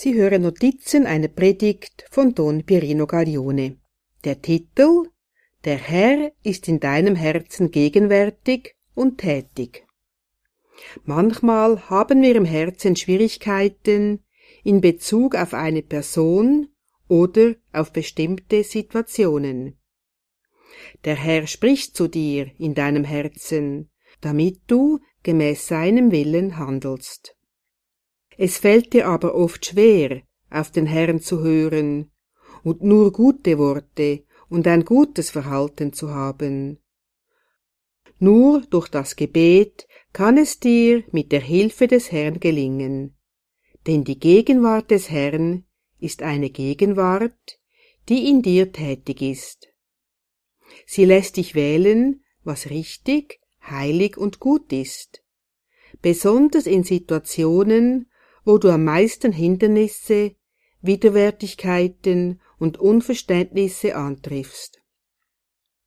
Sie hören Notizen einer Predigt von Don Pierino Gaglione. Der Titel Der Herr ist in deinem Herzen gegenwärtig und tätig. Manchmal haben wir im Herzen Schwierigkeiten in Bezug auf eine Person oder auf bestimmte Situationen. Der Herr spricht zu dir in deinem Herzen, damit du gemäß seinem Willen handelst. Es fällt dir aber oft schwer, auf den Herrn zu hören und nur gute Worte und ein gutes Verhalten zu haben. Nur durch das Gebet kann es dir mit der Hilfe des Herrn gelingen, denn die Gegenwart des Herrn ist eine Gegenwart, die in dir tätig ist. Sie lässt dich wählen, was richtig, heilig und gut ist, besonders in Situationen, wo du am meisten Hindernisse, Widerwärtigkeiten und Unverständnisse antriffst.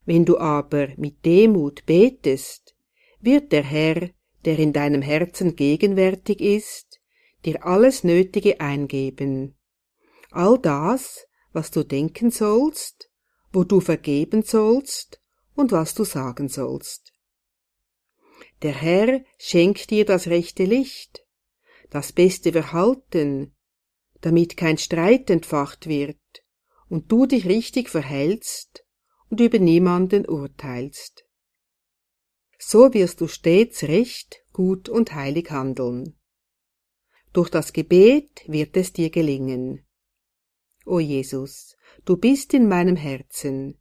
Wenn du aber mit Demut betest, wird der Herr, der in deinem Herzen gegenwärtig ist, dir alles Nötige eingeben. All das, was du denken sollst, wo du vergeben sollst und was du sagen sollst. Der Herr schenkt dir das rechte Licht, das beste Verhalten, damit kein Streit entfacht wird und du dich richtig verhältst und über niemanden urteilst. So wirst du stets recht, gut und heilig handeln. Durch das Gebet wird es dir gelingen. O Jesus, du bist in meinem Herzen.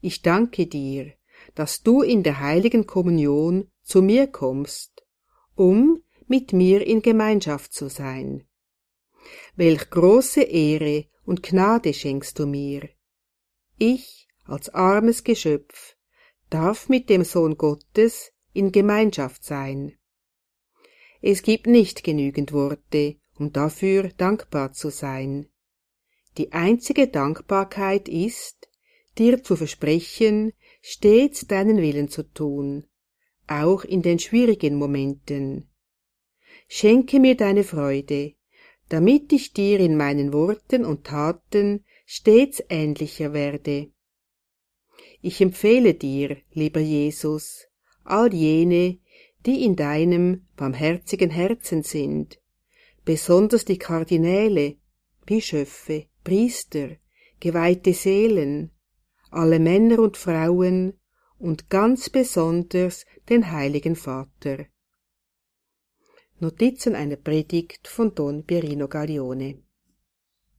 Ich danke dir, dass du in der heiligen Kommunion zu mir kommst, um mit mir in Gemeinschaft zu sein. Welch große Ehre und Gnade schenkst du mir. Ich, als armes Geschöpf, darf mit dem Sohn Gottes in Gemeinschaft sein. Es gibt nicht genügend Worte, um dafür dankbar zu sein. Die einzige Dankbarkeit ist, dir zu versprechen, stets deinen Willen zu tun, auch in den schwierigen Momenten, Schenke mir deine Freude, damit ich dir in meinen Worten und Taten stets ähnlicher werde. Ich empfehle dir, lieber Jesus, all jene, die in deinem barmherzigen Herzen sind, besonders die Kardinäle, Bischöfe, Priester, geweihte Seelen, alle Männer und Frauen und ganz besonders den heiligen Vater. Notizen einer Predigt von Don Pierino Gaglione